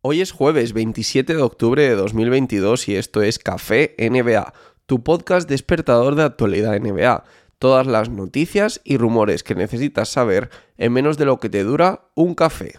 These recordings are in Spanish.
Hoy es jueves 27 de octubre de 2022 y esto es Café NBA, tu podcast despertador de actualidad NBA. Todas las noticias y rumores que necesitas saber en menos de lo que te dura un café.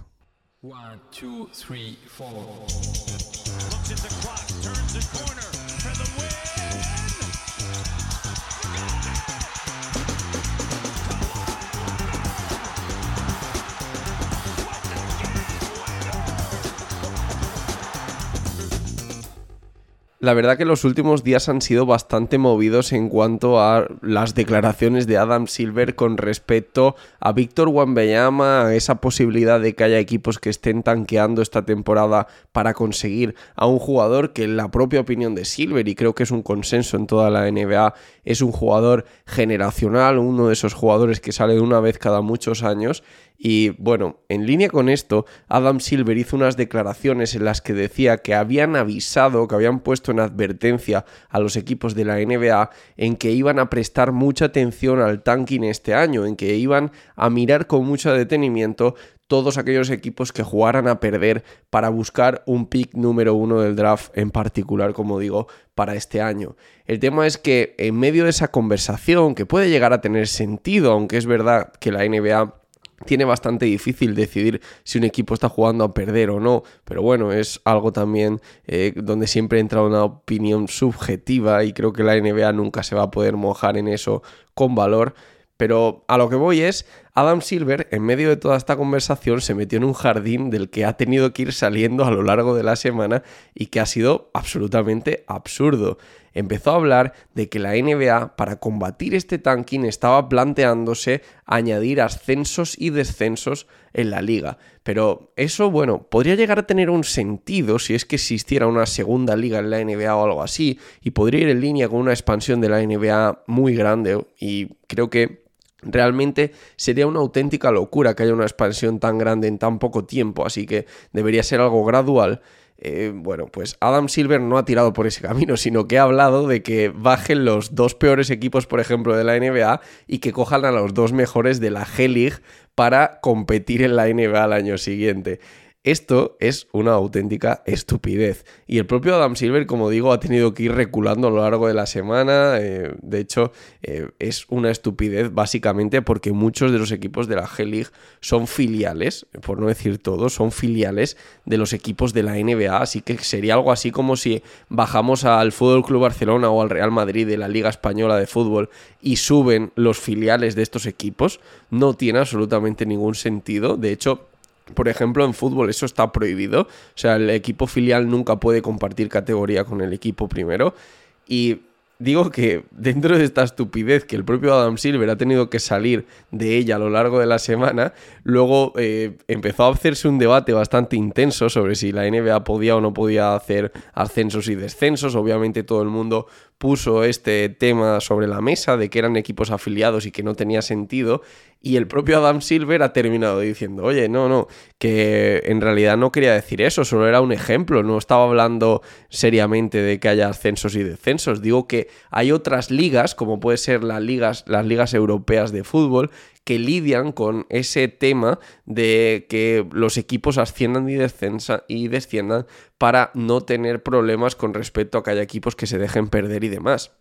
La verdad que los últimos días han sido bastante movidos en cuanto a las declaraciones de Adam Silver con respecto a Víctor Wembanyama, a esa posibilidad de que haya equipos que estén tanqueando esta temporada para conseguir a un jugador que en la propia opinión de Silver, y creo que es un consenso en toda la NBA, es un jugador generacional, uno de esos jugadores que sale de una vez cada muchos años. Y bueno, en línea con esto, Adam Silver hizo unas declaraciones en las que decía que habían avisado, que habían puesto en advertencia a los equipos de la NBA en que iban a prestar mucha atención al tanking este año, en que iban a mirar con mucho detenimiento todos aquellos equipos que jugaran a perder para buscar un pick número uno del draft en particular, como digo, para este año. El tema es que en medio de esa conversación, que puede llegar a tener sentido, aunque es verdad que la NBA tiene bastante difícil decidir si un equipo está jugando a perder o no, pero bueno, es algo también eh, donde siempre entra una opinión subjetiva y creo que la NBA nunca se va a poder mojar en eso con valor. Pero a lo que voy es, Adam Silver, en medio de toda esta conversación, se metió en un jardín del que ha tenido que ir saliendo a lo largo de la semana y que ha sido absolutamente absurdo. Empezó a hablar de que la NBA, para combatir este tanking, estaba planteándose añadir ascensos y descensos en la liga. Pero eso, bueno, podría llegar a tener un sentido si es que existiera una segunda liga en la NBA o algo así, y podría ir en línea con una expansión de la NBA muy grande, y creo que Realmente sería una auténtica locura que haya una expansión tan grande en tan poco tiempo, así que debería ser algo gradual. Eh, bueno, pues Adam Silver no ha tirado por ese camino, sino que ha hablado de que bajen los dos peores equipos, por ejemplo, de la NBA y que cojan a los dos mejores de la G-League para competir en la NBA al año siguiente. Esto es una auténtica estupidez. Y el propio Adam Silver, como digo, ha tenido que ir reculando a lo largo de la semana. Eh, de hecho, eh, es una estupidez básicamente porque muchos de los equipos de la G-League son filiales, por no decir todos, son filiales de los equipos de la NBA. Así que sería algo así como si bajamos al Fútbol Club Barcelona o al Real Madrid de la Liga Española de Fútbol y suben los filiales de estos equipos. No tiene absolutamente ningún sentido. De hecho, por ejemplo, en fútbol eso está prohibido. O sea, el equipo filial nunca puede compartir categoría con el equipo primero. Y digo que dentro de esta estupidez que el propio Adam Silver ha tenido que salir de ella a lo largo de la semana, luego eh, empezó a hacerse un debate bastante intenso sobre si la NBA podía o no podía hacer ascensos y descensos. Obviamente todo el mundo puso este tema sobre la mesa de que eran equipos afiliados y que no tenía sentido. Y el propio Adam Silver ha terminado diciendo, oye, no, no, que en realidad no quería decir eso, solo era un ejemplo, no estaba hablando seriamente de que haya ascensos y descensos. Digo que hay otras ligas, como puede ser las ligas, las ligas europeas de fútbol, que lidian con ese tema de que los equipos asciendan y, y desciendan para no tener problemas con respecto a que haya equipos que se dejen perder y demás.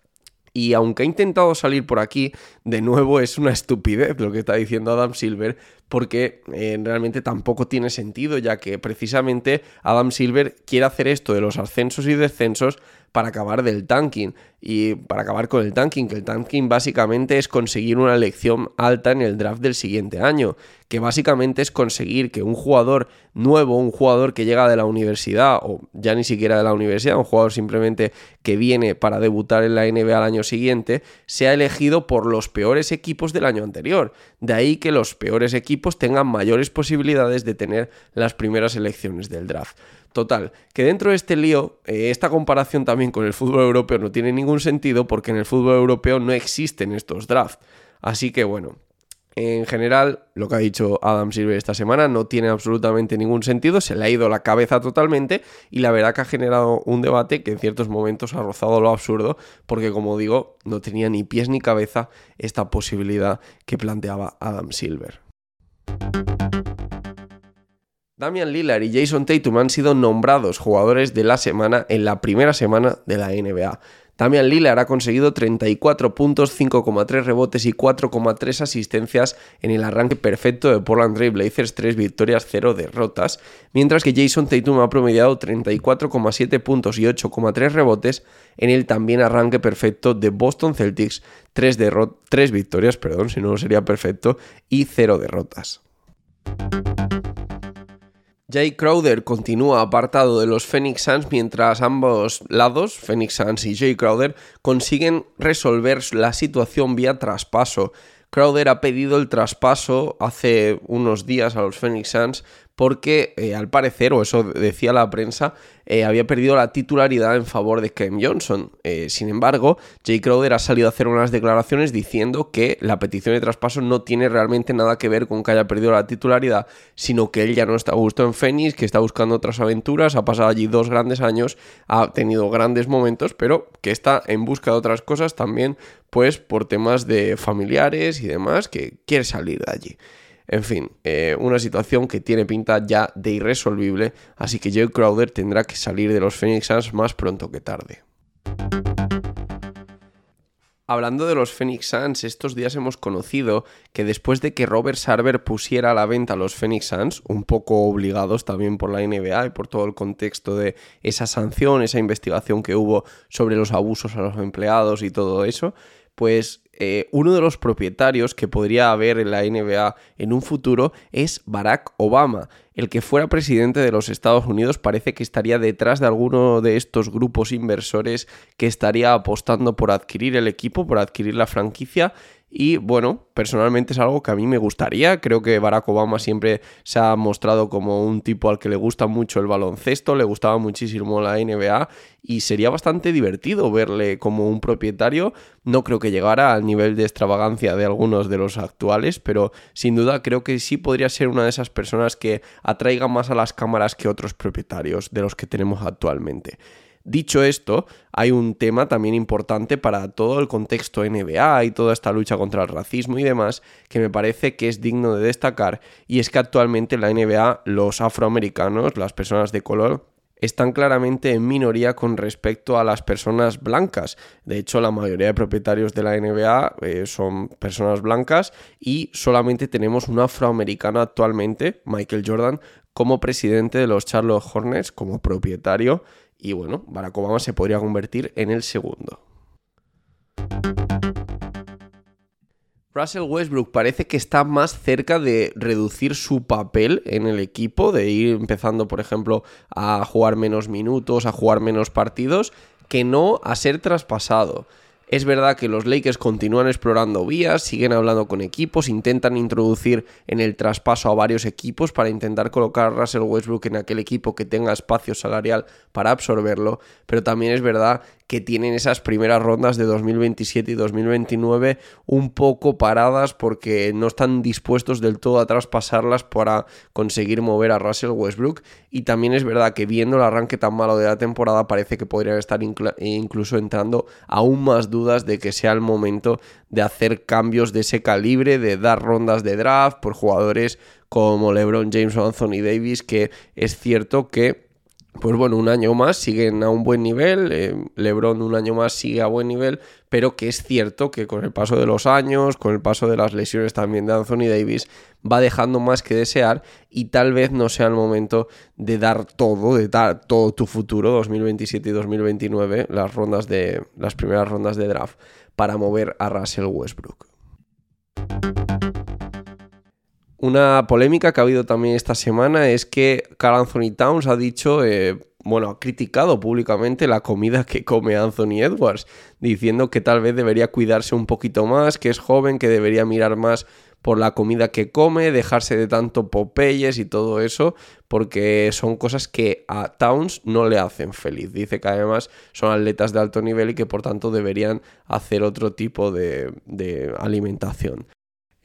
Y aunque ha intentado salir por aquí, de nuevo es una estupidez lo que está diciendo Adam Silver, porque eh, realmente tampoco tiene sentido, ya que precisamente Adam Silver quiere hacer esto de los ascensos y descensos para acabar del tanking y para acabar con el tanking, que el tanking básicamente es conseguir una elección alta en el draft del siguiente año, que básicamente es conseguir que un jugador nuevo, un jugador que llega de la universidad o ya ni siquiera de la universidad, un jugador simplemente que viene para debutar en la NBA al año siguiente, sea elegido por los peores equipos del año anterior. De ahí que los peores equipos tengan mayores posibilidades de tener las primeras elecciones del draft. Total, que dentro de este lío, eh, esta comparación también con el fútbol europeo no tiene ningún sentido porque en el fútbol europeo no existen estos drafts. Así que bueno, en general, lo que ha dicho Adam Silver esta semana no tiene absolutamente ningún sentido, se le ha ido la cabeza totalmente y la verdad que ha generado un debate que en ciertos momentos ha rozado lo absurdo, porque como digo, no tenía ni pies ni cabeza esta posibilidad que planteaba Adam Silver. Damian Lillard y Jason Tatum han sido nombrados jugadores de la semana en la primera semana de la NBA. Damian Lillard ha conseguido 34 puntos, 5,3 rebotes y 4,3 asistencias en el arranque perfecto de Portland Trail Blazers, 3 victorias, 0 derrotas, mientras que Jason Tatum ha promediado 34,7 puntos y 8,3 rebotes en el también arranque perfecto de Boston Celtics, 3, 3 victorias, perdón, si no sería perfecto, y 0 derrotas. Jay Crowder continúa apartado de los Phoenix Suns mientras ambos lados, Phoenix Suns y Jay Crowder, consiguen resolver la situación vía traspaso. Crowder ha pedido el traspaso hace unos días a los Phoenix Suns porque eh, al parecer, o eso decía la prensa, eh, había perdido la titularidad en favor de Ken Johnson. Eh, sin embargo, Jay Crowder ha salido a hacer unas declaraciones diciendo que la petición de traspaso no tiene realmente nada que ver con que haya perdido la titularidad, sino que él ya no está a gusto en Phoenix, que está buscando otras aventuras, ha pasado allí dos grandes años, ha tenido grandes momentos, pero que está en busca de otras cosas también, pues por temas de familiares y demás, que quiere salir de allí. En fin, eh, una situación que tiene pinta ya de irresolvible, así que Joe Crowder tendrá que salir de los Phoenix Suns más pronto que tarde. Hablando de los Phoenix Suns, estos días hemos conocido que después de que Robert Sarver pusiera a la venta los Phoenix Suns, un poco obligados también por la NBA y por todo el contexto de esa sanción, esa investigación que hubo sobre los abusos a los empleados y todo eso, pues eh, uno de los propietarios que podría haber en la NBA en un futuro es Barack Obama. El que fuera presidente de los Estados Unidos parece que estaría detrás de alguno de estos grupos inversores que estaría apostando por adquirir el equipo, por adquirir la franquicia y bueno, personalmente es algo que a mí me gustaría. Creo que Barack Obama siempre se ha mostrado como un tipo al que le gusta mucho el baloncesto, le gustaba muchísimo la NBA y sería bastante divertido verle como un propietario. No creo que llegara al nivel de extravagancia de algunos de los actuales, pero sin duda creo que sí podría ser una de esas personas que atraiga más a las cámaras que otros propietarios de los que tenemos actualmente. Dicho esto, hay un tema también importante para todo el contexto NBA y toda esta lucha contra el racismo y demás que me parece que es digno de destacar y es que actualmente en la NBA los afroamericanos, las personas de color, están claramente en minoría con respecto a las personas blancas. De hecho, la mayoría de propietarios de la NBA eh, son personas blancas y solamente tenemos un afroamericano actualmente, Michael Jordan, como presidente de los Charlotte Hornets, como propietario y bueno, Barack Obama se podría convertir en el segundo. Russell Westbrook parece que está más cerca de reducir su papel en el equipo, de ir empezando, por ejemplo, a jugar menos minutos, a jugar menos partidos, que no a ser traspasado. Es verdad que los Lakers continúan explorando vías, siguen hablando con equipos, intentan introducir en el traspaso a varios equipos para intentar colocar a Russell Westbrook en aquel equipo que tenga espacio salarial para absorberlo, pero también es verdad que tienen esas primeras rondas de 2027 y 2029 un poco paradas porque no están dispuestos del todo a traspasarlas para conseguir mover a Russell Westbrook. Y también es verdad que viendo el arranque tan malo de la temporada parece que podrían estar incluso entrando aún más dudas de que sea el momento de hacer cambios de ese calibre, de dar rondas de draft por jugadores como LeBron James Anthony Davis que es cierto que pues bueno, un año más siguen a un buen nivel, eh, Lebron un año más sigue a buen nivel, pero que es cierto que con el paso de los años, con el paso de las lesiones también de Anthony Davis, va dejando más que desear y tal vez no sea el momento de dar todo, de dar todo tu futuro, 2027 y 2029, las rondas de las primeras rondas de draft, para mover a Russell Westbrook. Una polémica que ha habido también esta semana es que Carl Anthony Towns ha dicho, eh, bueno, ha criticado públicamente la comida que come Anthony Edwards, diciendo que tal vez debería cuidarse un poquito más, que es joven, que debería mirar más por la comida que come, dejarse de tanto Popeyes y todo eso, porque son cosas que a Towns no le hacen feliz. Dice que además son atletas de alto nivel y que por tanto deberían hacer otro tipo de, de alimentación.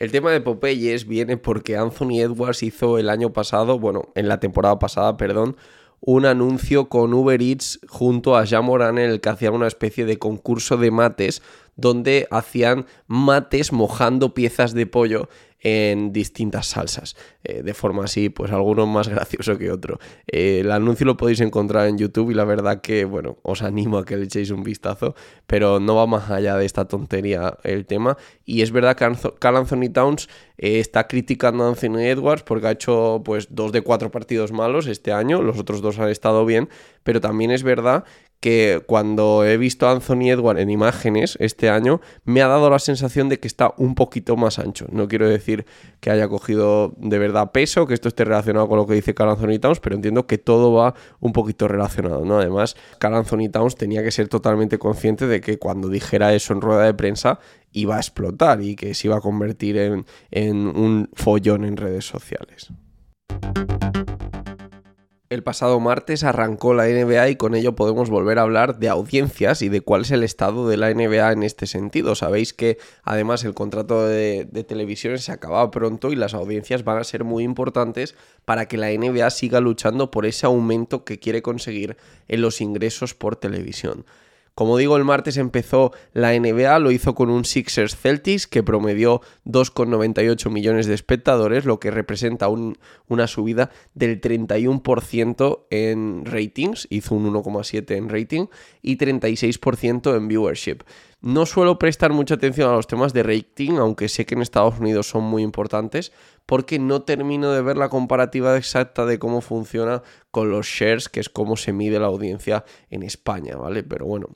El tema de Popeyes viene porque Anthony Edwards hizo el año pasado, bueno, en la temporada pasada, perdón, un anuncio con Uber Eats junto a Jean Moran en el que hacían una especie de concurso de mates donde hacían mates mojando piezas de pollo en distintas salsas, eh, de forma así, pues alguno más gracioso que otro. Eh, el anuncio lo podéis encontrar en YouTube y la verdad que, bueno, os animo a que le echéis un vistazo, pero no va más allá de esta tontería el tema. Y es verdad que Cal Anthony Towns eh, está criticando a Anthony Edwards porque ha hecho pues dos de cuatro partidos malos este año, los otros dos han estado bien, pero también es verdad que cuando he visto a Anthony Edwards en imágenes este año, me ha dado la sensación de que está un poquito más ancho. No quiero decir que haya cogido de verdad peso, que esto esté relacionado con lo que dice Carl Anthony Towns, pero entiendo que todo va un poquito relacionado, ¿no? Además, Carl Anthony Towns tenía que ser totalmente consciente de que cuando dijera eso en rueda de prensa iba a explotar y que se iba a convertir en, en un follón en redes sociales. El pasado martes arrancó la NBA y con ello podemos volver a hablar de audiencias y de cuál es el estado de la NBA en este sentido. Sabéis que además el contrato de, de televisiones se acaba pronto y las audiencias van a ser muy importantes para que la NBA siga luchando por ese aumento que quiere conseguir en los ingresos por televisión. Como digo, el martes empezó la NBA, lo hizo con un Sixers Celtics que promedió 2,98 millones de espectadores, lo que representa una subida del 31% en ratings, hizo un 1,7 en rating y 36% en viewership. No suelo prestar mucha atención a los temas de rating, aunque sé que en Estados Unidos son muy importantes, porque no termino de ver la comparativa exacta de cómo funciona con los shares, que es cómo se mide la audiencia en España, ¿vale? Pero bueno,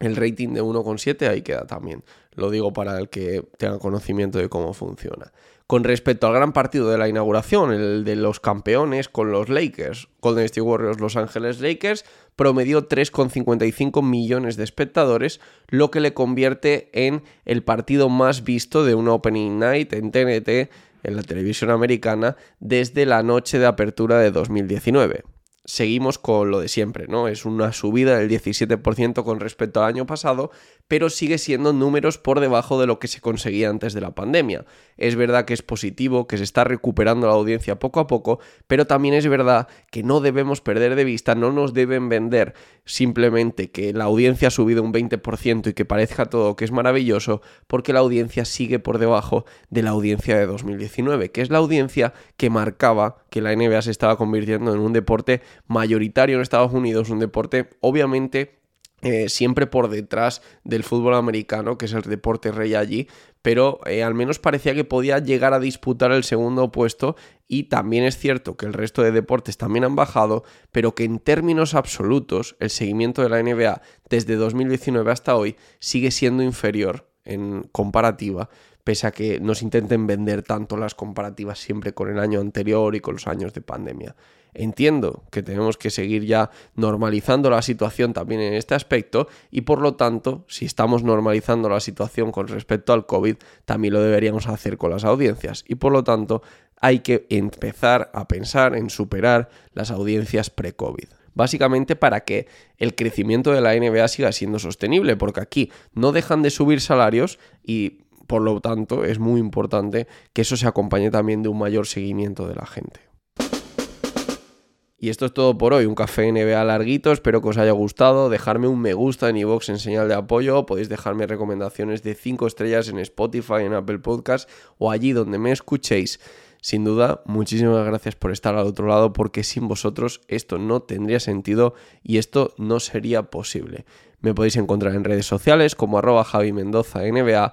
el rating de 1,7 ahí queda también. Lo digo para el que tenga conocimiento de cómo funciona. Con respecto al gran partido de la inauguración, el de los campeones con los Lakers, Golden State Warriors Los Ángeles Lakers, promedió 3,55 millones de espectadores, lo que le convierte en el partido más visto de una Opening Night en TNT en la televisión americana desde la noche de apertura de 2019 seguimos con lo de siempre, ¿no? Es una subida del 17% con respecto al año pasado, pero sigue siendo números por debajo de lo que se conseguía antes de la pandemia. Es verdad que es positivo, que se está recuperando la audiencia poco a poco, pero también es verdad que no debemos perder de vista, no nos deben vender simplemente que la audiencia ha subido un 20% y que parezca todo que es maravilloso, porque la audiencia sigue por debajo de la audiencia de 2019, que es la audiencia que marcaba que la NBA se estaba convirtiendo en un deporte mayoritario en Estados Unidos, un deporte obviamente eh, siempre por detrás del fútbol americano, que es el deporte rey allí, pero eh, al menos parecía que podía llegar a disputar el segundo puesto y también es cierto que el resto de deportes también han bajado, pero que en términos absolutos el seguimiento de la NBA desde 2019 hasta hoy sigue siendo inferior en comparativa, pese a que nos intenten vender tanto las comparativas siempre con el año anterior y con los años de pandemia. Entiendo que tenemos que seguir ya normalizando la situación también en este aspecto y por lo tanto, si estamos normalizando la situación con respecto al COVID, también lo deberíamos hacer con las audiencias y por lo tanto hay que empezar a pensar en superar las audiencias pre-COVID básicamente para que el crecimiento de la NBA siga siendo sostenible, porque aquí no dejan de subir salarios y por lo tanto es muy importante que eso se acompañe también de un mayor seguimiento de la gente. Y esto es todo por hoy, un café NBA larguito, espero que os haya gustado, dejarme un me gusta en iVoox en señal de apoyo, podéis dejarme recomendaciones de 5 estrellas en Spotify, en Apple Podcast o allí donde me escuchéis. Sin duda, muchísimas gracias por estar al otro lado porque sin vosotros esto no tendría sentido y esto no sería posible. Me podéis encontrar en redes sociales como arroba Javi Mendoza NBA